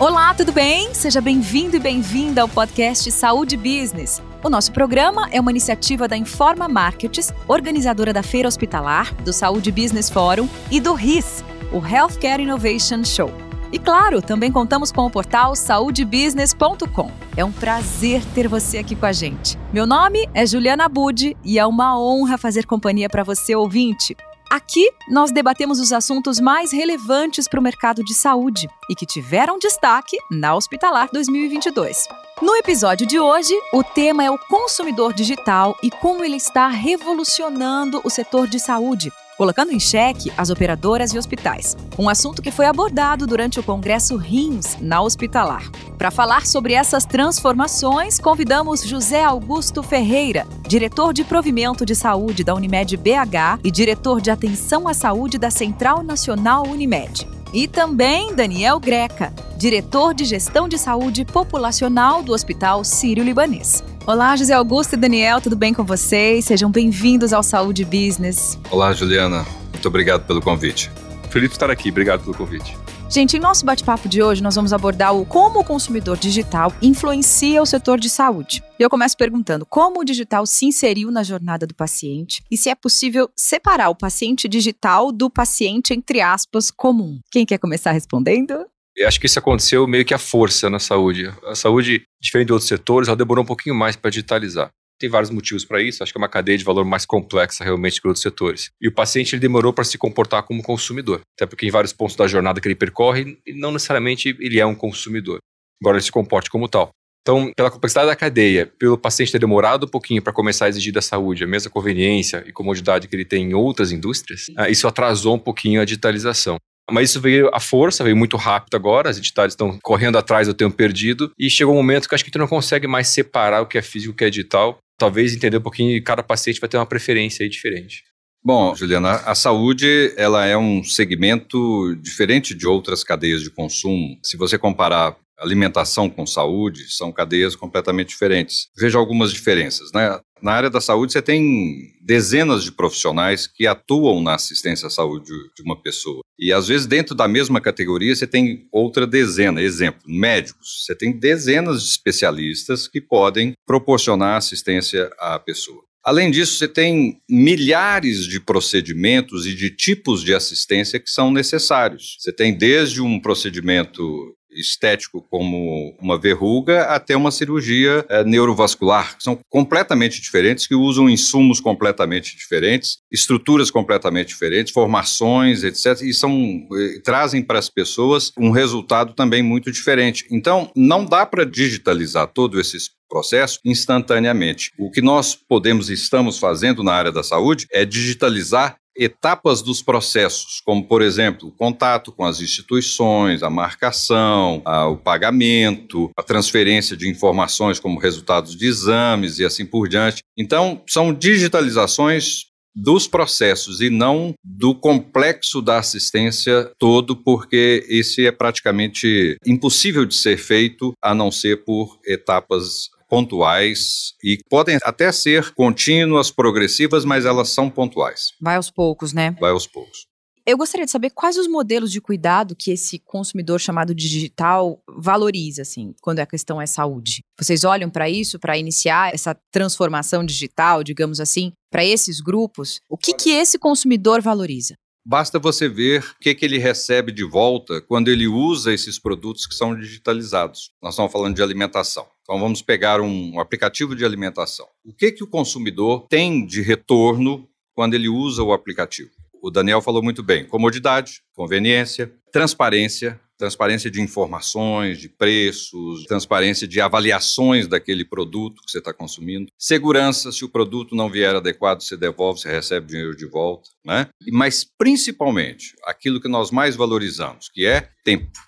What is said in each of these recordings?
Olá, tudo bem? Seja bem-vindo e bem-vinda ao podcast Saúde Business. O nosso programa é uma iniciativa da Informa Markets, organizadora da Feira Hospitalar, do Saúde Business Forum e do RIS, o Healthcare Innovation Show. E claro, também contamos com o portal saudebusiness.com. É um prazer ter você aqui com a gente. Meu nome é Juliana Budi e é uma honra fazer companhia para você ouvinte. Aqui nós debatemos os assuntos mais relevantes para o mercado de saúde e que tiveram destaque na Hospitalar 2022. No episódio de hoje, o tema é o consumidor digital e como ele está revolucionando o setor de saúde, colocando em xeque as operadoras e hospitais. Um assunto que foi abordado durante o Congresso RIMS na Hospitalar. Para falar sobre essas transformações, convidamos José Augusto Ferreira, diretor de Provimento de Saúde da Unimed BH e diretor de Atenção à Saúde da Central Nacional Unimed. E também Daniel Greca, diretor de Gestão de Saúde Populacional do Hospital Sírio-Libanês. Olá, José Augusto e Daniel, tudo bem com vocês? Sejam bem-vindos ao Saúde Business. Olá, Juliana. Muito obrigado pelo convite. Felipe estar aqui, obrigado pelo convite. Gente, em nosso bate-papo de hoje, nós vamos abordar o como o consumidor digital influencia o setor de saúde. E eu começo perguntando como o digital se inseriu na jornada do paciente e se é possível separar o paciente digital do paciente, entre aspas, comum. Quem quer começar respondendo? Eu acho que isso aconteceu meio que a força na saúde. A saúde, diferente de outros setores, ela demorou um pouquinho mais para digitalizar. Tem vários motivos para isso, acho que é uma cadeia de valor mais complexa realmente que outros setores. E o paciente ele demorou para se comportar como consumidor, até porque em vários pontos da jornada que ele percorre, não necessariamente ele é um consumidor, embora ele se comporte como tal. Então, pela complexidade da cadeia, pelo paciente ter demorado um pouquinho para começar a exigir da saúde a mesma conveniência e comodidade que ele tem em outras indústrias, ah, isso atrasou um pouquinho a digitalização. Mas isso veio à força, veio muito rápido agora, as entidades estão correndo atrás do tempo perdido, e chegou um momento que acho que gente não consegue mais separar o que é físico e o que é digital. Talvez entender um pouquinho, cada paciente vai ter uma preferência diferente. Bom, Juliana, a saúde ela é um segmento diferente de outras cadeias de consumo. Se você comparar alimentação com saúde, são cadeias completamente diferentes. Veja algumas diferenças, né? Na área da saúde, você tem dezenas de profissionais que atuam na assistência à saúde de uma pessoa. E às vezes, dentro da mesma categoria, você tem outra dezena. Exemplo, médicos. Você tem dezenas de especialistas que podem proporcionar assistência à pessoa. Além disso, você tem milhares de procedimentos e de tipos de assistência que são necessários. Você tem desde um procedimento estético como uma verruga até uma cirurgia é, neurovascular, que são completamente diferentes, que usam insumos completamente diferentes, estruturas completamente diferentes, formações, etc. E são, e trazem para as pessoas um resultado também muito diferente. Então, não dá para digitalizar todo esse processo instantaneamente. O que nós podemos e estamos fazendo na área da saúde é digitalizar etapas dos processos, como, por exemplo, o contato com as instituições, a marcação, a, o pagamento, a transferência de informações como resultados de exames e assim por diante. Então, são digitalizações dos processos e não do complexo da assistência todo, porque esse é praticamente impossível de ser feito a não ser por etapas pontuais e podem até ser contínuas, progressivas, mas elas são pontuais. Vai aos poucos, né? Vai aos poucos. Eu gostaria de saber quais os modelos de cuidado que esse consumidor chamado digital valoriza, assim, quando a questão é saúde. Vocês olham para isso, para iniciar essa transformação digital, digamos assim, para esses grupos? O que, que esse consumidor valoriza? Basta você ver o que, que ele recebe de volta quando ele usa esses produtos que são digitalizados. Nós estamos falando de alimentação. Então vamos pegar um aplicativo de alimentação. O que, que o consumidor tem de retorno quando ele usa o aplicativo? O Daniel falou muito bem: comodidade, conveniência, transparência, transparência de informações, de preços, transparência de avaliações daquele produto que você está consumindo, segurança, se o produto não vier adequado, você devolve, você recebe dinheiro de volta, né? Mas principalmente aquilo que nós mais valorizamos, que é tempo.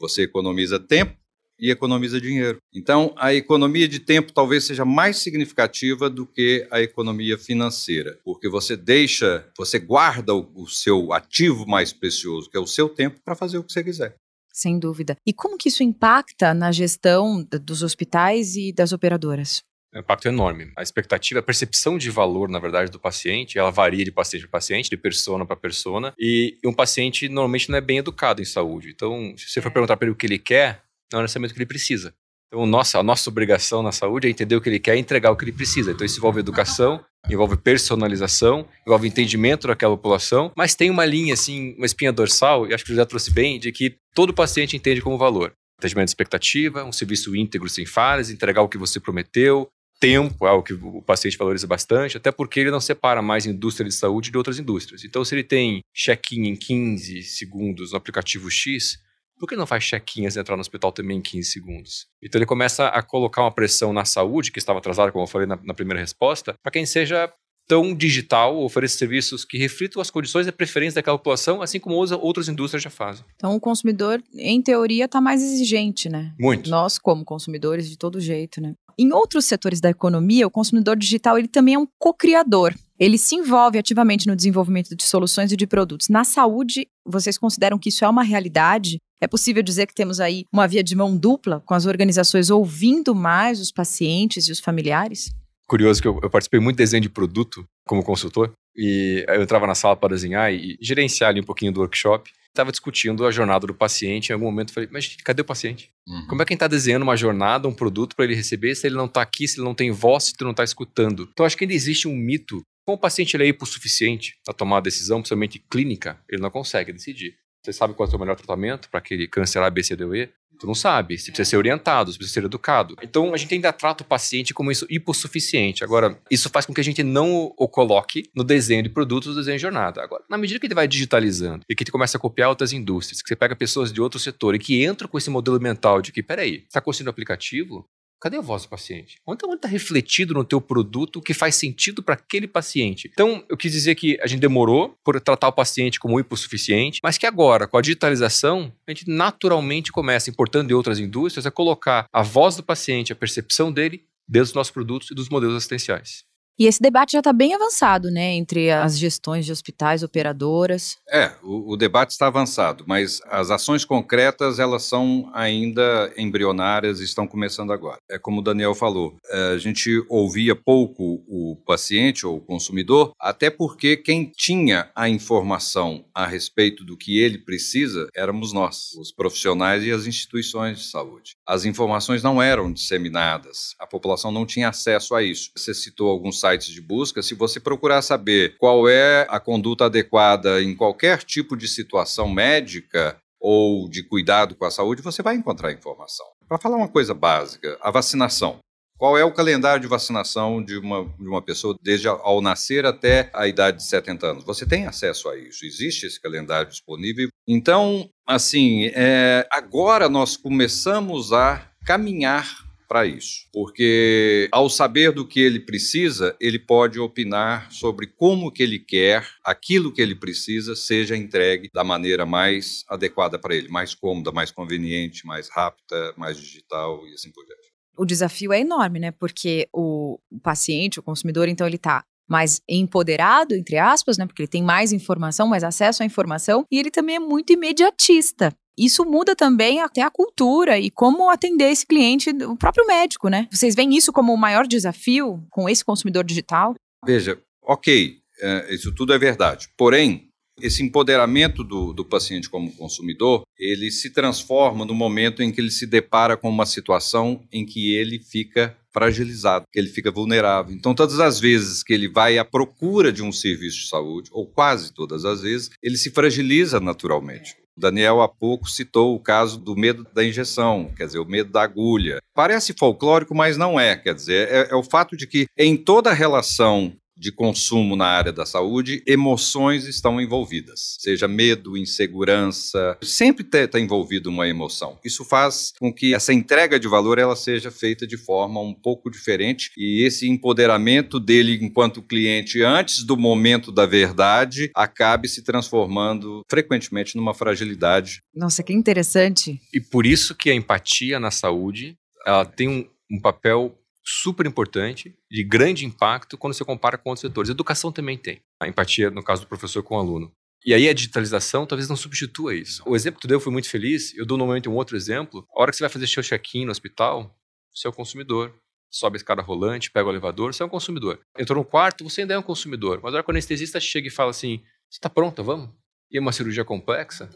Você economiza tempo e economiza dinheiro. Então, a economia de tempo talvez seja mais significativa do que a economia financeira, porque você deixa, você guarda o, o seu ativo mais precioso, que é o seu tempo, para fazer o que você quiser. Sem dúvida. E como que isso impacta na gestão dos hospitais e das operadoras? É um impacto enorme. A expectativa, a percepção de valor, na verdade, do paciente, ela varia de paciente para paciente, de persona para persona, e um paciente normalmente não é bem educado em saúde. Então, se você for é. perguntar para ele o que ele quer, não é necessariamente o que ele precisa. Então, nossa, a nossa obrigação na saúde é entender o que ele quer e entregar o que ele precisa. Então, isso envolve educação, envolve personalização, envolve entendimento daquela população, mas tem uma linha, assim, uma espinha dorsal, e acho que o José trouxe bem, de que todo paciente entende como valor. Atendimento de expectativa, um serviço íntegro sem falhas, entregar o que você prometeu, tempo é algo que o paciente valoriza bastante, até porque ele não separa mais indústria de saúde de outras indústrias. Então, se ele tem check-in em 15 segundos no aplicativo X, por que não faz check-in antes de entrar no hospital também em 15 segundos? Então ele começa a colocar uma pressão na saúde, que estava atrasada, como eu falei na, na primeira resposta, para quem seja tão digital, ofereça serviços que reflitam as condições e preferências daquela população, assim como outras indústrias já fazem. Então o consumidor, em teoria, está mais exigente, né? Muito. Nós, como consumidores, de todo jeito, né? Em outros setores da economia, o consumidor digital ele também é um co-criador. Ele se envolve ativamente no desenvolvimento de soluções e de produtos. Na saúde, vocês consideram que isso é uma realidade? É possível dizer que temos aí uma via de mão dupla, com as organizações ouvindo mais os pacientes e os familiares? curioso que eu, eu, participei muito de desenho de produto como consultor e eu entrava na sala para desenhar e, gerenciar ali um pouquinho do workshop. Estava discutindo a jornada do paciente. Em algum momento eu falei, mas cadê o paciente? Uhum. Como é que a gente está desenhando uma jornada, um produto para ele receber se ele não está aqui, se ele não tem voz, se ele não está escutando? Então acho que ainda existe um mito. Como o paciente ele é hipossuficiente a tomar a decisão, principalmente clínica, ele não consegue decidir. Você sabe qual é o melhor tratamento para aquele câncer A, B, C, D ou E? Tu não sabe. Você precisa ser orientado, você precisa ser educado. Então, a gente ainda trata o paciente como isso hipossuficiente. Agora, isso faz com que a gente não o coloque no desenho de produtos, no desenho de jornada. Agora, na medida que ele vai digitalizando e que ele começa a copiar outras indústrias, que você pega pessoas de outro setor e que entram com esse modelo mental de que, peraí, está construindo aplicativo? Cadê a voz do paciente? Onde está refletido no teu produto o que faz sentido para aquele paciente? Então, eu quis dizer que a gente demorou por tratar o paciente como hipossuficiente, mas que agora, com a digitalização, a gente naturalmente começa, importando de outras indústrias, a colocar a voz do paciente, a percepção dele, dentro dos nossos produtos e dos modelos assistenciais. E esse debate já está bem avançado, né, entre as gestões de hospitais, operadoras. É, o, o, debate está avançado, mas as ações concretas elas são ainda embrionárias e estão começando agora. É como o Daniel falou, é, a gente ouvia pouco o paciente ou o consumidor, até porque quem tinha a informação a respeito do que ele precisa éramos nós, os profissionais e as instituições de saúde. As informações não eram disseminadas, a população não tinha acesso a isso. Você citou alguns sites de busca, se você procurar saber qual é a conduta adequada em qualquer tipo de situação médica ou de cuidado com a saúde, você vai encontrar informação. Para falar uma coisa básica, a vacinação. Qual é o calendário de vacinação de uma, de uma pessoa desde ao nascer até a idade de 70 anos? Você tem acesso a isso, existe esse calendário disponível. Então, assim, é, agora nós começamos a caminhar para isso, porque ao saber do que ele precisa, ele pode opinar sobre como que ele quer aquilo que ele precisa seja entregue da maneira mais adequada para ele, mais cômoda, mais conveniente, mais rápida, mais digital e assim por diante. O desafio é enorme, né? Porque o paciente, o consumidor, então ele está mais empoderado, entre aspas, né? Porque ele tem mais informação, mais acesso à informação, e ele também é muito imediatista. Isso muda também até a cultura e como atender esse cliente, o próprio médico, né? Vocês veem isso como o maior desafio com esse consumidor digital? Veja, ok, é, isso tudo é verdade. Porém, esse empoderamento do, do paciente como consumidor, ele se transforma no momento em que ele se depara com uma situação em que ele fica fragilizado, que ele fica vulnerável. Então, todas as vezes que ele vai à procura de um serviço de saúde, ou quase todas as vezes, ele se fragiliza naturalmente. Daniel há pouco citou o caso do medo da injeção, quer dizer, o medo da agulha. Parece folclórico, mas não é. Quer dizer, é, é o fato de que em toda relação de consumo na área da saúde, emoções estão envolvidas, seja medo, insegurança, sempre está envolvido uma emoção. Isso faz com que essa entrega de valor ela seja feita de forma um pouco diferente e esse empoderamento dele enquanto cliente antes do momento da verdade acabe se transformando frequentemente numa fragilidade. Nossa, que interessante. E por isso que a empatia na saúde ela tem um, um papel super importante, de grande impacto quando você compara com outros setores. Educação também tem. A empatia, no caso do professor com o aluno. E aí a digitalização talvez não substitua isso. O exemplo que tu deu foi muito feliz. Eu dou normalmente um outro exemplo. A hora que você vai fazer seu check-in no hospital, você é o consumidor. Sobe a escada rolante, pega o elevador, você é um consumidor. Entrou no quarto, você ainda é um consumidor. Mas a hora que o anestesista chega e fala assim, você está pronta, vamos? E é uma cirurgia complexa?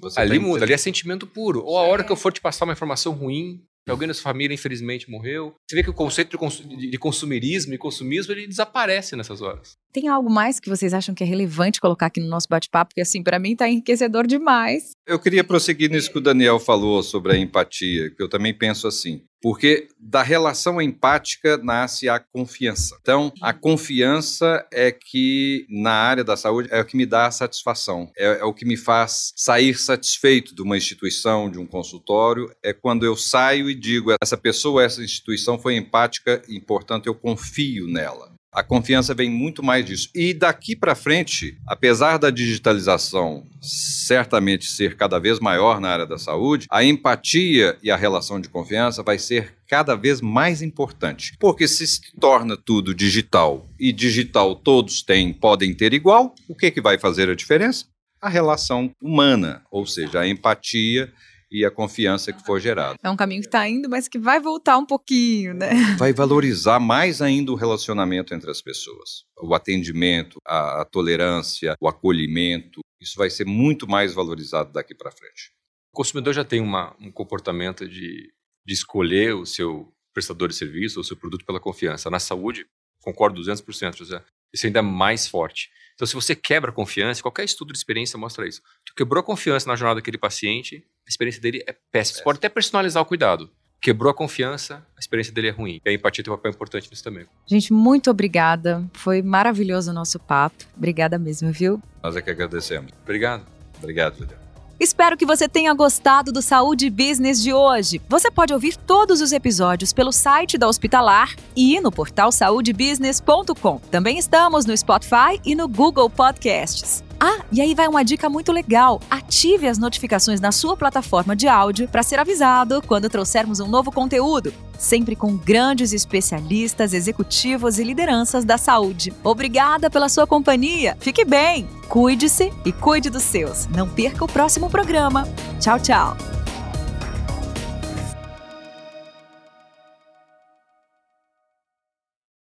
Você ali tem- muda, ali é sentimento puro. Ou a hora que eu for te passar uma informação ruim, alguém da sua família infelizmente morreu. Você vê que o conceito de, cons- de- de consumirismo e consumismo ele desaparece nessas horas. Tem algo mais que vocês acham que é relevante colocar aqui no nosso bate-papo? Porque, assim, para mim tá enriquecedor demais. Eu queria prosseguir nisso que o Daniel falou sobre a empatia, que eu também penso assim. Porque da relação empática nasce a confiança. Então, a confiança é que, na área da saúde, é o que me dá a satisfação. É, é o que me faz sair satisfeito de uma instituição, de um consultório. É quando eu saio e digo: essa pessoa, essa instituição foi empática e, portanto, eu confio nela. A confiança vem muito mais disso. E daqui para frente, apesar da digitalização certamente ser cada vez maior na área da saúde, a empatia e a relação de confiança vai ser cada vez mais importante. Porque se se torna tudo digital e digital todos têm, podem ter igual, o que, que vai fazer a diferença? A relação humana, ou seja, a empatia e a confiança que for gerada. É um caminho que tá indo, mas que vai voltar um pouquinho, né? vai valorizar mais ainda o relacionamento entre as pessoas. O atendimento, a, a tolerância, o acolhimento, isso vai ser muito mais valorizado daqui para frente. O consumidor já tem uma- um comportamento de, de escolher o seu prestador de serviço ou o seu produto pela confiança. Na saúde, concordo 200%, José. Isso ainda é mais forte. Então, se você quebra a confiança, qualquer estudo de experiência mostra isso. Tu quebrou a confiança na jornada daquele paciente, a experiência dele é péssima. Você pode até personalizar o cuidado. Quebrou a confiança, a experiência dele é ruim. E a empatia tem um papel importante nisso também. Gente, muito obrigada. Foi maravilhoso o nosso papo. Obrigada mesmo, viu? Nós é que agradecemos. Obrigado. Obrigado, Juliano. Espero que você tenha gostado do Saúde Business de hoje. Você pode ouvir todos os episódios pelo site da Hospitalar e no portal saudebusiness.com. Também estamos no Spotify e no Google Podcasts. Ah, e aí vai uma dica muito legal. Ative as notificações na sua plataforma de áudio para ser avisado quando trouxermos um novo conteúdo, sempre com grandes especialistas, executivos e lideranças da saúde. Obrigada pela sua companhia. Fique bem, cuide-se e cuide dos seus. Não perca o próximo programa. Tchau, tchau.